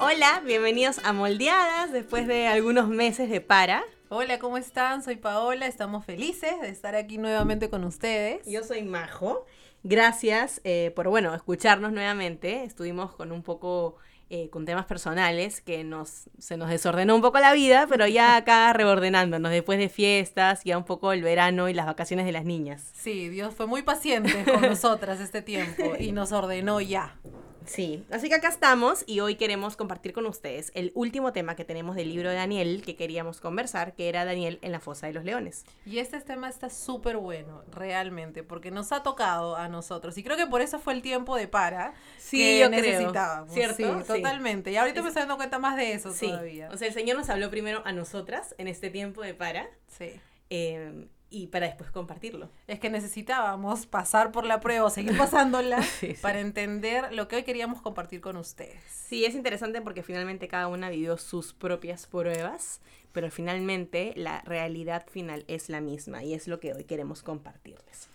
Hola, bienvenidos a Moldeadas después de algunos meses de para. Hola, ¿cómo están? Soy Paola, estamos felices de estar aquí nuevamente con ustedes. Yo soy Majo. Gracias eh, por, bueno, escucharnos nuevamente. Estuvimos con un poco, eh, con temas personales que nos, se nos desordenó un poco la vida, pero ya acá reordenándonos después de fiestas, ya un poco el verano y las vacaciones de las niñas. Sí, Dios fue muy paciente con nosotras este tiempo y nos ordenó ya. Sí, así que acá estamos y hoy queremos compartir con ustedes el último tema que tenemos del libro de Daniel que queríamos conversar, que era Daniel en la fosa de los leones. Y este tema está súper bueno, realmente, porque nos ha tocado a nosotros y creo que por eso fue el tiempo de para Sí, que yo necesitábamos. creo. ¿Cierto? Sí, Sí. totalmente. Y ahorita me Es- estoy dando cuenta más de eso Sí, todavía. o sea, el Señor nos habló primero a nosotras en este tiempo de para Sí. Eh, y para después compartirlo. Es que necesitábamos pasar por la prueba o seguir pasándola Sí, sí. para entender lo que hoy queríamos compartir con ustedes. Sí, es interesante porque finalmente cada una vivió sus propias pruebas, pero finalmente la realidad final es la misma y es lo que hoy queremos compartirles.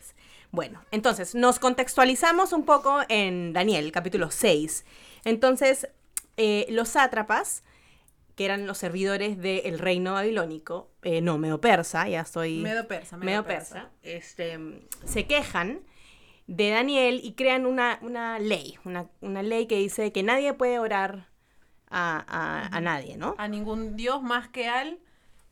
Bueno, entonces nos contextualizamos un poco en Daniel, capítulo 6. Entonces, eh, los sátrapas, que eran los servidores del reino babilónico, eh, no, medo-persa, ya estoy... Medo persa, medo, medio persa. persa, este, se quejan de Daniel y crean una, una ley, una, una ley que dice que nadie puede orar a, a- a nadie, ¿no? A ningún dios más que al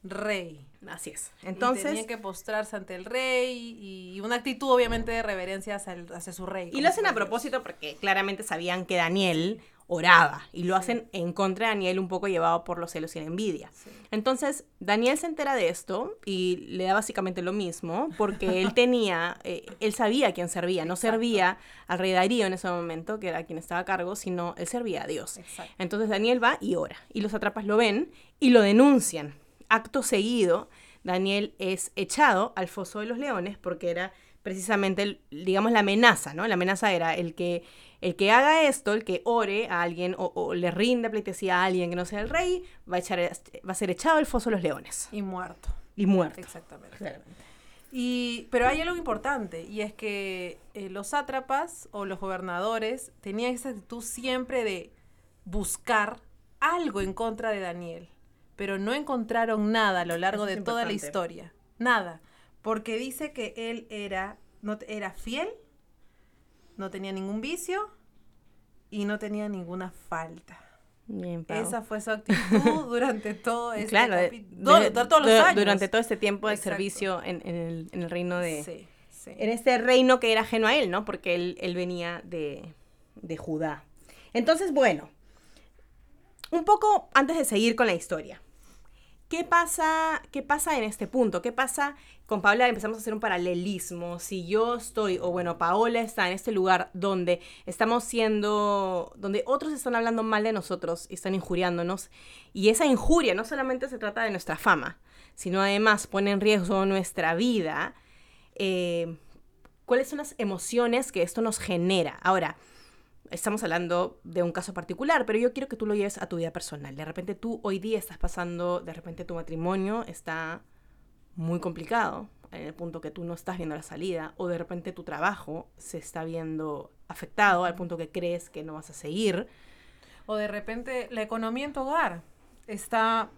rey. Así es. Entonces, Entonces, tenían que postrarse ante el rey y una actitud obviamente de reverencia hacia, el- hacia su rey. y lo hacen a propósito porque claramente sabían que Daniel oraba y lo hacen en contra de Daniel un poco llevado por los celos y la envidia. Sí. Entonces, Daniel se entera de esto y le da básicamente lo mismo, porque él tenía, eh, él sabía a quién servía, no Exacto. servía al rey Darío en ese momento, que era quien estaba a cargo, sino él servía a Dios. Exacto. Entonces Daniel va y ora, y los atrapas lo ven y lo denuncian. Acto seguido, Daniel es echado al foso de los leones porque era precisamente, digamos, la amenaza, ¿no? La amenaza era el que, el que haga esto, el que ore a alguien o, o le rinda pleitesía a alguien que no sea el rey, va a, echar, va a ser echado al foso de los leones Y muerto. y muerto. Exactamente. Claramente. Y, pero hay algo importante, y es que eh, los sátrapas o los gobernadores tenían esa actitud siempre de buscar algo en contra de Daniel, pero no encontraron nada a lo largo es de toda la historia. Nada. Porque dice que él era, no, era fiel, no tenía ningún vicio y no tenía ninguna falta. Bien. Esa fue su actitud durante todo este Claro, de- capi- de- do- de todos los du- años. durante todo este tiempo de Exacto. servicio en, en el, en el reino de, Sí, sí. en este reino que era ajeno a él, ¿no? Porque él, él venía de, de Judá. Entonces, bueno, un poco antes de seguir con la historia. ¿Qué pasa, ¿Qué pasa en este punto? ¿Qué pasa con Paola? Empezamos a hacer un paralelismo. Si yo estoy, o bueno, Paola está en este lugar donde estamos siendo, donde otros están hablando mal de nosotros y están injuriándonos, y esa injuria no solamente se trata de nuestra fama, sino además pone en riesgo nuestra vida, eh, ¿cuáles son las emociones que esto nos genera? Ahora, estamos hablando de un caso particular, pero yo quiero que tú lo lleves a tu vida personal. De repente tú hoy día estás pasando, de repente tu matrimonio está muy complicado, en el punto que tú no estás viendo la salida, o de repente tu trabajo se está viendo afectado al punto que crees que no vas a seguir. O de repente la economía en tu hogar está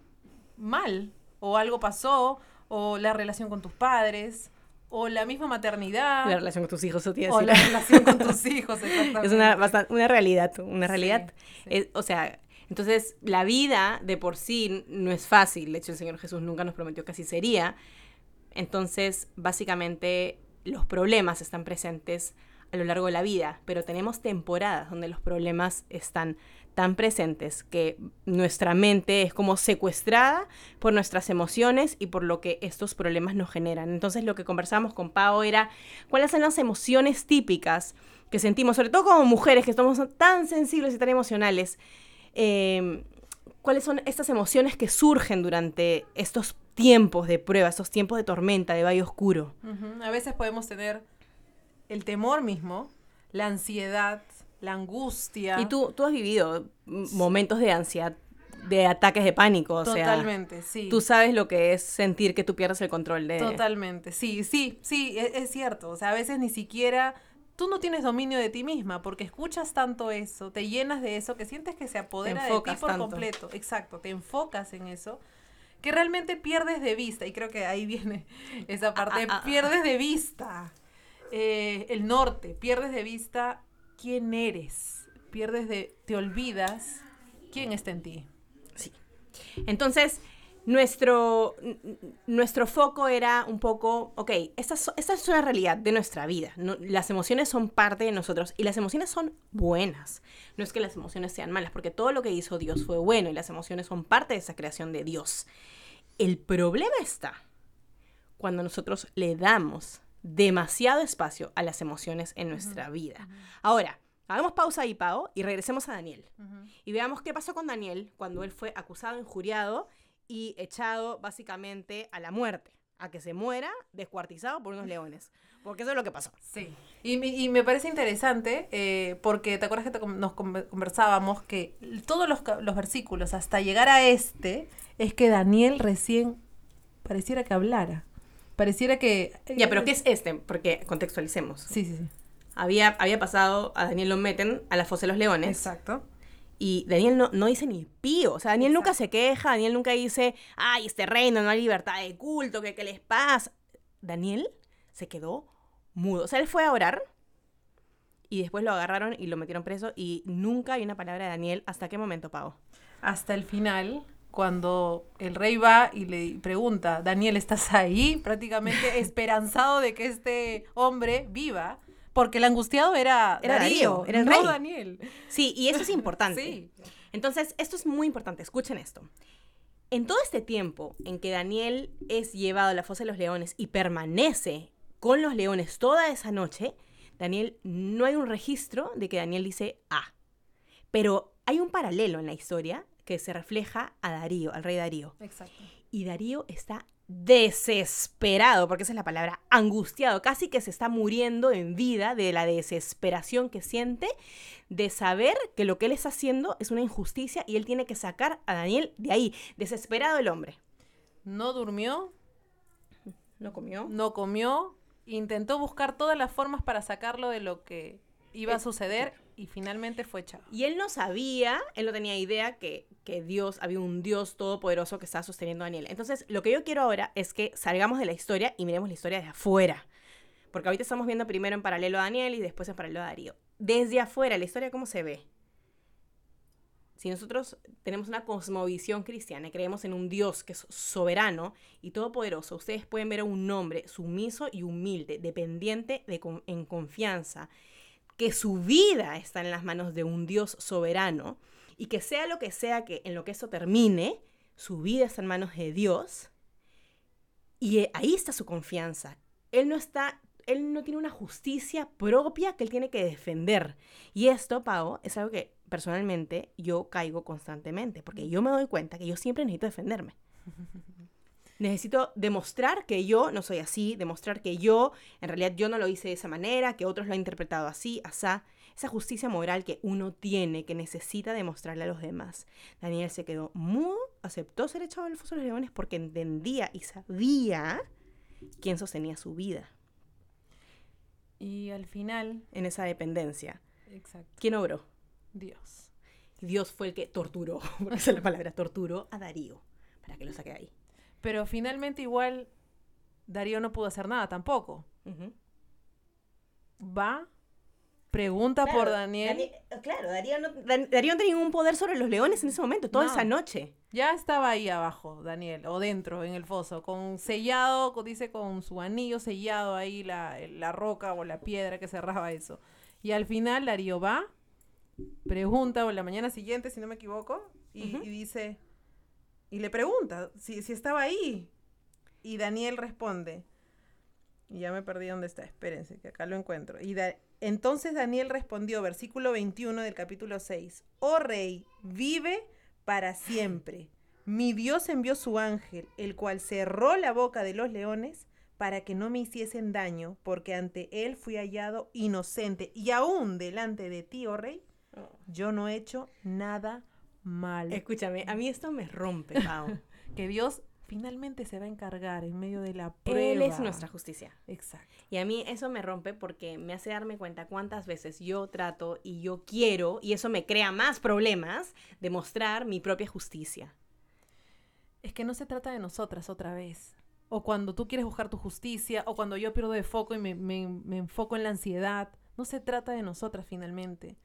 mal, o algo pasó, o la relación con tus padres, o la misma maternidad, La relación con tus hijos, eso te o la relación con tus hijos. exactamente. Es una, bastan- una realidad, una realidad. sí. Es- o sea, entonces la vida de por sí no es fácil. De hecho, el Señor Jesús nunca nos prometió que así sería. Entonces, básicamente, los problemas están presentes a lo largo de la vida, pero tenemos temporadas donde los problemas están tan presentes que nuestra mente es como secuestrada por nuestras emociones y por lo que estos problemas nos generan. Entonces lo que conversamos con Pau era cuáles son las emociones típicas que sentimos, sobre todo como mujeres que estamos tan sensibles y tan emocionales. eh, cuáles son estas emociones que surgen durante estos tiempos de prueba, estos tiempos de tormenta, de valle oscuro. A veces podemos tener el temor mismo, la ansiedad, la angustia. Y tú, tú has vivido momentos de ansiedad, de ataques de pánico, o sea, Totalmente, sí. tú sabes lo que es sentir que tú pierdes el control de... Totalmente, sí, sí, sí, e- es, cierto. O sea, a veces ni siquiera tú no tienes dominio de ti misma porque escuchas tanto eso, te llenas de eso, que sientes que se apodera de ti por tanto. completo. Exacto, te enfocas en eso, que realmente pierdes de vista. Y creo que ahí viene esa parte, ah, ah. pierdes de vista eh, el norte, pierdes de vista quién eres, pierdes de, te olvidas quién está en ti. Sí. Entonces, nuestro, nuestro foco era un poco, ok, esta, es- una realidad de nuestra vida. las emociones son parte de nosotros y las emociones son buenas. No es que las emociones sean malas, porque todo lo que hizo Dios fue bueno y las emociones son parte de esa creación de Dios. El problema está cuando nosotros le damos demasiado espacio a las emociones en nuestra vida. Ahora, hagamos pausa ahí, Pau, y regresemos a Daniel. Y veamos qué pasó con Daniel cuando él fue acusado, injuriado y echado básicamente a la muerte, a que se muera descuartizado por unos leones. Porque eso es lo que pasó. Sí. Y, me- y me parece interesante eh, porque te acuerdas que te nos conver- conversábamos que todos los, los versículos hasta llegar a este es que Daniel recién pareciera que hablara. Pareciera que... Ya, pero ¿qué es este? Porque contextualicemos. Sí, sí, sí. Había, había pasado, a Daniel lo meten a la fosa de los leones. Exacto. Y Daniel no, no dice ni pío. O sea, Daniel nunca se queja, Daniel nunca dice, ay, este reino no hay libertad de culto, que qué les pasa. Daniel se quedó mudo. O sea, él fue a orar y después lo agarraron y lo metieron preso y nunca hay una palabra de Daniel. ¿Hasta qué momento, Pau? Hasta el final, cuando el rey va y le pregunta, Daniel, ¿estás ahí? Prácticamente esperanzado de que este hombre viva. Porque el angustiado era, Era Darío, era el no rey. Daniel. Sí, y eso es importante. Sí. Entonces, esto es muy importante. Escuchen esto. En todo este tiempo en que Daniel es llevado a la fosa de los leones y permanece con los leones toda esa noche, Daniel, no hay un registro de que Daniel dice ah. Pero hay un paralelo en la historia que se refleja a Darío, al rey Darío. Exacto. Y Darío está desesperado, porque esa es la palabra, angustiado, casi que se está muriendo en vida de la desesperación que siente de saber que lo que él está haciendo es una injusticia y él tiene que sacar a Daniel de ahí. Desesperado el hombre. No durmió, ¿No comió? no comió, intentó buscar todas las formas para sacarlo de lo que iba a Eh, suceder y finalmente fue echado. Y él no sabía, él no tenía idea que, que Dios, había un Dios todopoderoso que estaba sosteniendo a Daniel. Entonces, lo que yo quiero ahora es que salgamos de la historia y miremos la historia de afuera. Porque ahorita estamos viendo primero en paralelo a Daniel y después en paralelo a Darío. Desde afuera, la historia, ¿cómo se ve? Si nosotros tenemos una cosmovisión cristiana y creemos en un Dios que es soberano y todopoderoso, ustedes pueden ver a un hombre sumiso y humilde, dependiente de con- en confianza, que su vida está en las manos de un Dios soberano y que sea lo que sea que en lo que eso termine, su vida está en manos de Dios y eh, ahí está su confianza. Él no está, él no tiene una justicia propia que él tiene que defender. Y esto, Pau, es algo que personalmente yo caigo constantemente, porque yo me doy cuenta que yo siempre necesito defenderme. Necesito demostrar que yo no soy así, demostrar que yo, en realidad yo no lo hice de esa manera, que otros lo han interpretado así, asá. Esa justicia moral que uno tiene, que necesita demostrarle a los demás. Daniel se quedó mudo, aceptó ser echado al foso de los leones porque entendía y sabía quién sostenía su vida Y al final, en esa dependencia. exacto, ¿Quién obró? Dios. Dios fue el que torturó, porque esa es la palabra, torturó a Darío para que lo saque de ahí. Pero finalmente igual Darío no pudo hacer nada tampoco. Va, pregunta por Daniel. Dani- claro, Darío no, Darío no tenía ningún poder sobre los leones en ese momento, toda No. esa noche. Ya estaba ahí abajo, Daniel, o dentro, en el foso, con sellado, con- dice con su anillo sellado ahí la, la roca o la piedra que cerraba eso. Y al final Darío va, pregunta, o la mañana siguiente, si no me equivoco, y dice, y le pregunta si, si estaba ahí. Y Daniel responde, y ya me perdí dónde está, espérense, que acá lo encuentro. Y da- entonces Daniel respondió, versículo 21 del capítulo 6, Oh rey, vive para siempre. Mi Dios envió su ángel, el cual cerró la boca de los leones para que no me hiciesen daño, porque ante él fui hallado inocente, y aún delante de ti, oh rey, yo no he hecho nada malo. Escúchame, a mí esto me rompe, Pau. Que Dios finalmente se va a encargar en medio de la prueba. Él es nuestra justicia. Exacto. Y a mí eso me rompe porque me hace darme cuenta cuántas veces yo trato y yo quiero, y eso me crea más problemas, demostrar mi propia justicia. Es que no se trata de nosotras otra vez. O cuando tú quieres buscar tu justicia, o cuando yo pierdo de foco y me, me- me enfoco en la ansiedad. No se trata de nosotras finalmente.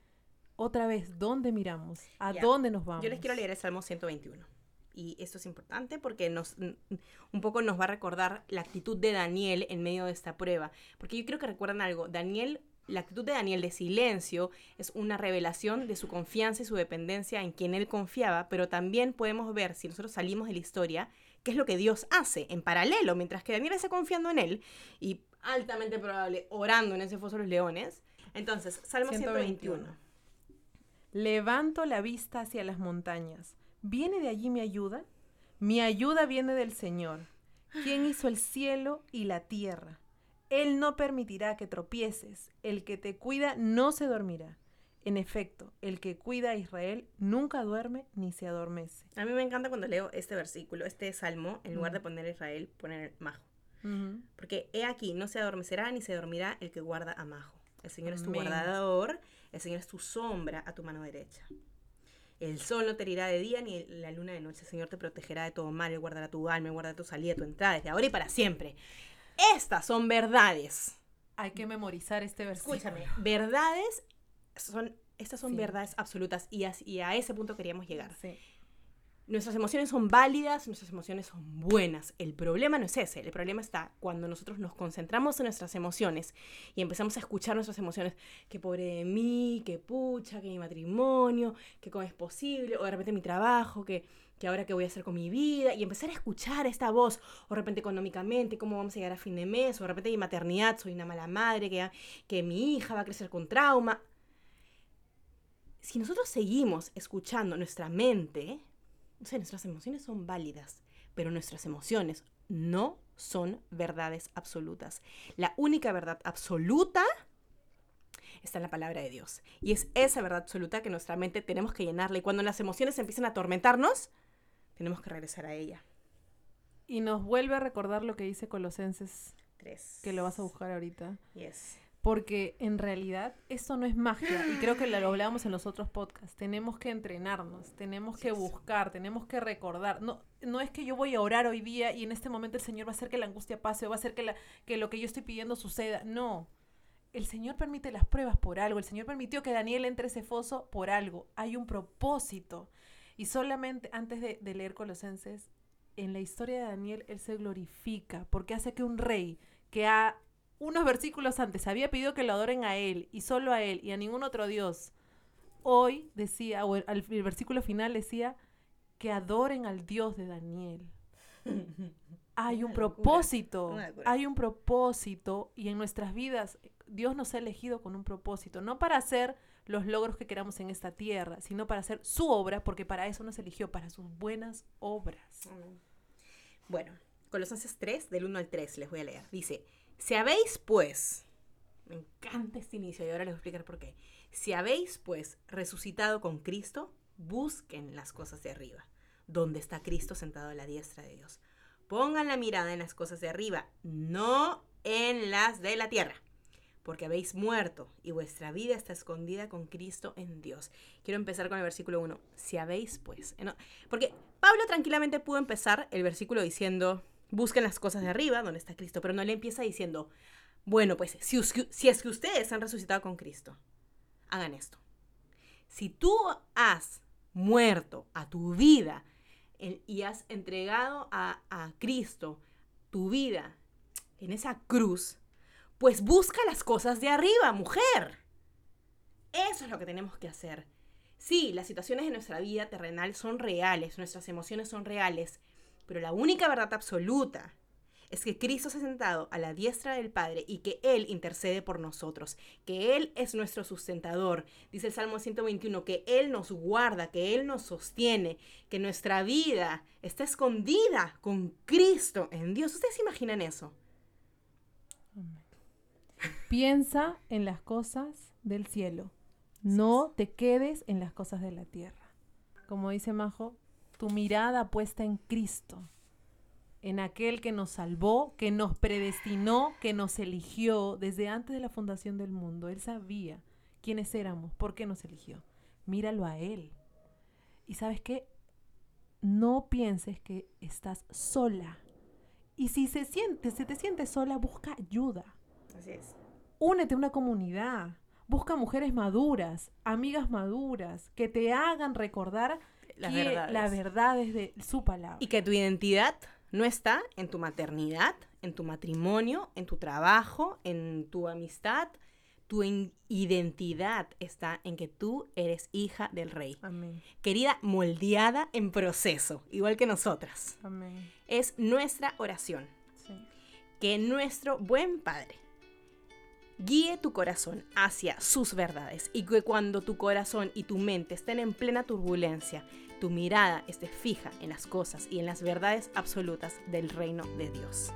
Otra vez, ¿dónde miramos? ¿A Ya. dónde nos vamos? Yo les quiero leer el Salmo 121. Y esto es importante porque nos un poco nos va a recordar la actitud de Daniel en medio de esta prueba. Porque yo creo que recuerdan algo. Daniel, la actitud de Daniel de silencio es una revelación de su confianza y su dependencia en quien él confiaba, pero también podemos ver, si nosotros salimos de la historia, qué es lo que Dios hace en paralelo, mientras que Daniel está confiando en él y altamente probable orando en ese foso de los leones. Entonces, Salmo 121. 121. Levanto la vista hacia las montañas. ¿Viene de allí mi ayuda? Mi ayuda viene del Señor, quien hizo el cielo y la tierra. Él no permitirá que tropieces. El que te cuida no se dormirá. En efecto, el que cuida a Israel nunca duerme ni se adormece. A mí me encanta cuando leo este versículo, este salmo, en lugar de poner Israel, poner Majo. Porque he aquí, no se adormecerá ni se dormirá el que guarda a Majo. El Señor es tu guardador, el Señor es tu sombra a tu mano derecha. El sol no te herirá de día ni la luna de noche. El Señor te protegerá de todo mal, Él guardará tu alma, Él guardará tu salida, tu entrada, desde ahora y para siempre. Estas son verdades. Hay que memorizar este versículo. Escúchame, verdades son, estas son Sí. verdades absolutas y a, y a ese punto queríamos llegar. Sí. Nuestras emociones son válidas, nuestras emociones son buenas. El problema no es ese, el problema está cuando nosotros nos concentramos en nuestras emociones y empezamos a escuchar nuestras emociones, que pobre de mí, que pucha, que mi matrimonio, que cómo es posible, o de repente mi trabajo, que, que ahora qué voy a hacer con mi vida, y empezar a escuchar esta voz, o de repente económicamente, cómo vamos a llegar a fin de mes, o de repente mi maternidad, soy una mala madre, que, que mi hija va a crecer con trauma. Si nosotros seguimos escuchando nuestra mente, o sea, nuestras emociones son válidas, pero nuestras emociones no son verdades absolutas. La única verdad absoluta está en la palabra de Dios. Y es esa verdad absoluta que nuestra mente tenemos que llenarla. Y cuando las emociones empiezan a atormentarnos, tenemos que regresar a ella. Y nos vuelve a recordar lo que dice Colosenses, Tres. que lo vas a buscar ahorita. Yes. Porque en realidad esto no es magia y creo que lo hablábamos en los otros podcasts. Tenemos que entrenarnos, tenemos que buscar, tenemos que recordar. No, no es que yo voy a orar hoy día y en este momento el Señor va a hacer que la angustia pase o va a hacer que, la, que lo que yo estoy pidiendo suceda. No. El Señor permite las pruebas por algo. El Señor permitió que Daniel entre ese foso por algo. Hay un propósito. Y solamente antes de, de leer Colosenses, en la historia de Daniel, él se glorifica porque hace que un rey que ha unos versículos antes había pedido que lo adoren a él y solo a él y a ningún otro Dios, hoy decía, o el, versículo final decía, que adoren al Dios de Daniel. Hay un propósito, hay un propósito y en nuestras vidas Dios nos ha elegido con un propósito, no para hacer los logros que queramos en esta tierra, sino para hacer su obra, porque para eso nos eligió, para sus buenas obras. Bueno, Colosenses 3, del 1 al 3, les voy a leer. Dice, si habéis pues, me encanta este inicio y ahora les voy a explicar por qué. Si habéis pues resucitado con Cristo, busquen las cosas de arriba, donde está Cristo sentado a la diestra de Dios. Pongan la mirada en las cosas de arriba, no en las de la tierra, porque habéis muerto y vuestra vida está escondida con Cristo en Dios. Quiero empezar con el versículo 1. Si habéis pues, eh, porque Pablo tranquilamente pudo empezar el versículo diciendo, busquen las cosas de arriba, donde está Cristo, pero no le empieza diciendo, bueno, pues si, es que ustedes han resucitado con Cristo, hagan esto. Si tú has muerto a tu vida y has entregado a, a Cristo tu vida en esa cruz, pues busca las cosas de arriba, mujer. Eso es lo que tenemos que hacer. Sí, las situaciones de nuestra vida terrenal son reales, nuestras emociones son reales, pero la única verdad absoluta es que Cristo se ha sentado a la diestra del Padre y que Él intercede por nosotros, que Él es nuestro sustentador. Dice el Salmo 121, que Él nos guarda, que Él nos sostiene, que nuestra vida está escondida con Cristo en Dios. ¿Ustedes se imaginan eso? Piensa en las cosas del cielo. No te quedes en las cosas de la tierra. Como dice Majo, tu mirada puesta en Cristo. en aquel que nos salvó, que nos predestinó, que nos eligió desde antes de la fundación del mundo. Él sabía quiénes éramos, por qué nos eligió. Míralo a Él. Y sabes qué? No pienses que estás sola. Y si se siente, si te sientes sola, busca ayuda. Así es. Únete a una comunidad. Busca mujeres maduras, amigas maduras, que te hagan recordar Las verdades. la verdad es de su palabra. Y que tu identidad no está en tu maternidad, en tu matrimonio, en tu trabajo, en tu amistad. Tu identidad está en que tú eres hija del rey. Amén. Querida, moldeada en proceso, igual que nosotras. Amén. Es nuestra oración. Sí. que nuestro buen Padre guíe tu corazón hacia sus verdades y que cuando tu corazón y tu mente estén en plena turbulencia, tu mirada esté fija en las cosas y en las verdades absolutas del reino de Dios.